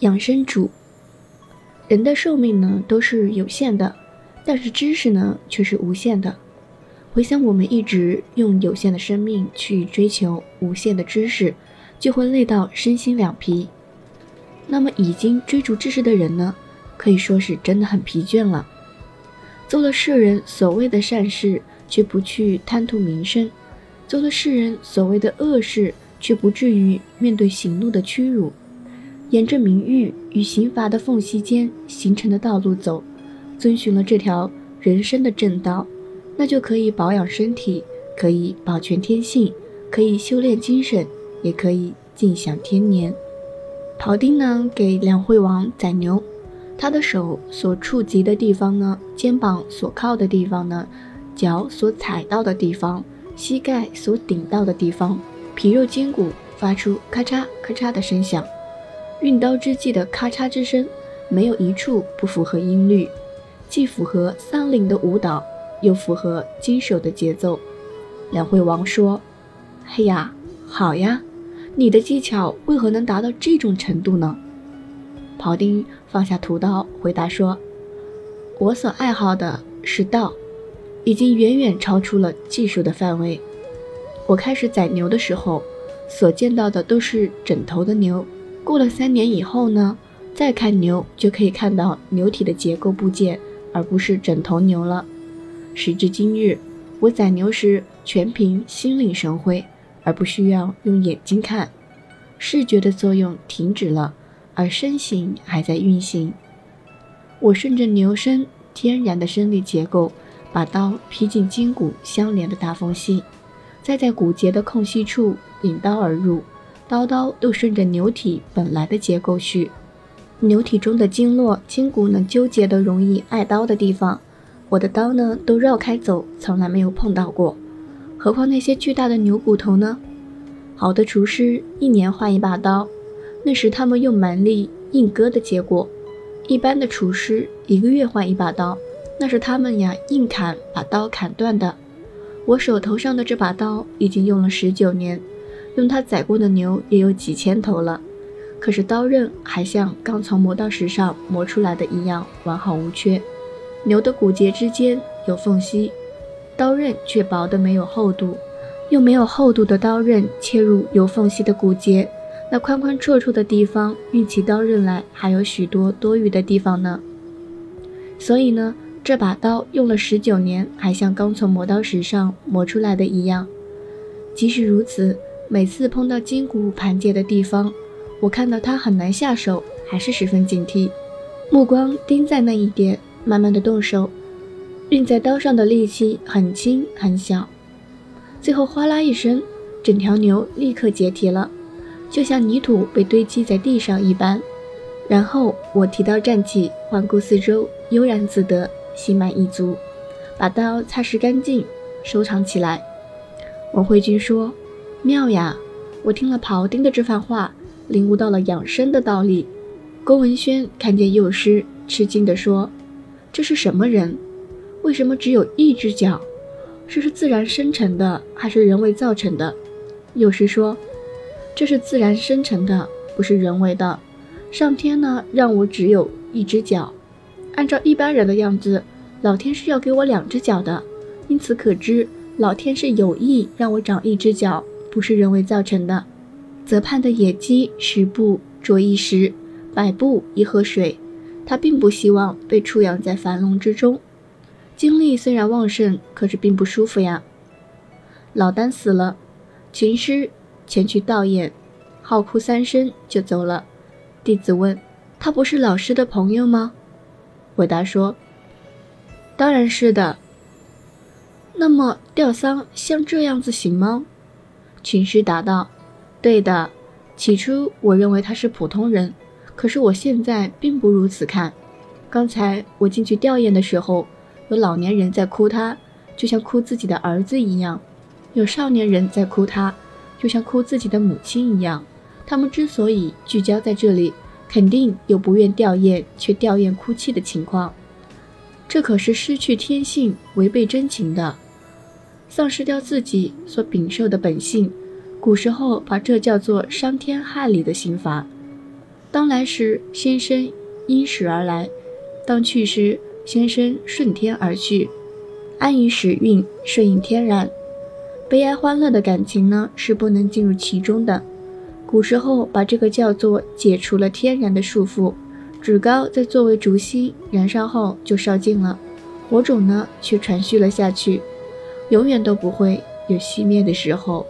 养生主。人的寿命呢都是有限的，但是知识呢却是无限的。回想我们一直用有限的生命去追求无限的知识，就会累到身心两疲。那么已经追逐知识的人呢，可以说是真的很疲倦了。做了世人所谓的善事，却不去贪图名声；做了世人所谓的恶事，却不至于面对行怒的屈辱。沿着名誉与刑罚的缝隙间形成的道路走，遵循了这条人生的正道，那就可以保养身体，可以保全天性，可以修炼精神，也可以尽享天年。庖丁呢，给梁惠王宰牛，他的手所触及的地方呢，肩膀所靠的地方呢，脚所踩到的地方，膝盖所顶到的地方，皮肉筋骨发出咔嚓咔嚓的声响。运刀之际的咔嚓之声，没有一处不符合音律，既符合桑林的舞蹈，又符合金手的节奏。梁惠王说：“嘿呀，好呀。”你的技巧为何能达到这种程度呢？庖丁放下屠刀，回答说：“我所爱好的是道，已经远远超出了技术的范围。我开始宰牛的时候，所见到的都是整头的牛。过了三年以后呢，再看牛就可以看到牛体的结构部件，而不是整头牛了。时至今日，我宰牛时全凭心领神会。”而不需要用眼睛看，视觉的作用停止了，而身形还在运行。我顺着牛身天然的生理结构，把刀劈进筋骨相连的大缝隙，再在骨节的空隙处引刀而入，刀刀都顺着牛体本来的结构去。牛体中的经络筋骨能纠结的容易碍刀的地方，我的刀呢都绕开走，从来没有碰到过。何况那些巨大的牛骨头呢？好的厨师一年换一把刀，那是他们用蛮力硬割的结果；一般的厨师一个月换一把刀，那是他们呀硬砍把刀砍断的。我手头上的这把刀已经用了十九年，用它宰过的牛也有几千头了，可是刀刃还像刚从磨刀石上磨出来的一样完好无缺。牛的骨节之间有缝隙。刀刃却薄得没有厚度，又没有厚度的刀刃切入有缝隙的骨节，那宽宽绰绰的地方，运起刀刃来还有许多多余的地方呢。所以呢，这把刀用了十九年，还像刚从磨刀石上磨出来的一样。即使如此，每次碰到筋骨盘结的地方，我看到它很难下手，还是十分警惕，目光盯在那一点，慢慢的动手。运在刀上的力气很轻很小，最后哗啦一声，整条牛立刻解体了，就像泥土被堆积在地上一般。然后我提刀站起，环顾四周，悠然自得，心满意足，把刀擦拭干净，收藏起来。王慧君说：“妙呀！我听了庖丁的这番话，领悟到了养生的道理。”郭文轩看见幼师，吃惊地说：“这是什么人？”为什么只有一只脚？这是自然生成的还是人为造成的？幼师说，这是自然生成的，不是人为的。上天呢，让我只有一只脚。按照一般人的样子，老天是要给我两只脚的。因此可知，老天是有意让我长一只脚，不是人为造成的。泽畔的野鸡十步啄一石，百步一喝水。它并不希望被畜养在樊笼之中。精力虽然旺盛，可是并不舒服呀。老丹死了，群师前去悼唁，号哭三声就走了。弟子问：“他不是老师的朋友吗？”回答说：“当然是的。”那么吊丧像这样子行吗？群师答道：“对的。起初我认为他是普通人，可是我现在并不如此看。刚才我进去吊唁的时候。”有老年人在哭他，就像哭自己的儿子一样；有少年人在哭他，就像哭自己的母亲一样。他们之所以聚焦在这里，肯定有不愿吊唁却吊唁哭泣的情况。这可是失去天性、违背真情的，丧失掉自己所禀受的本性。古时候把这叫做伤天害理的刑罚。当来时，先生因时而来；当去时，先生顺天而去。安于时运，顺应天然。悲哀欢乐的感情呢，是不能进入其中的。古时候把这个叫做解除了天然的束缚。纸膏在作为烛芯燃烧后就烧尽了，火种呢却传续了下去，永远都不会有熄灭的时候。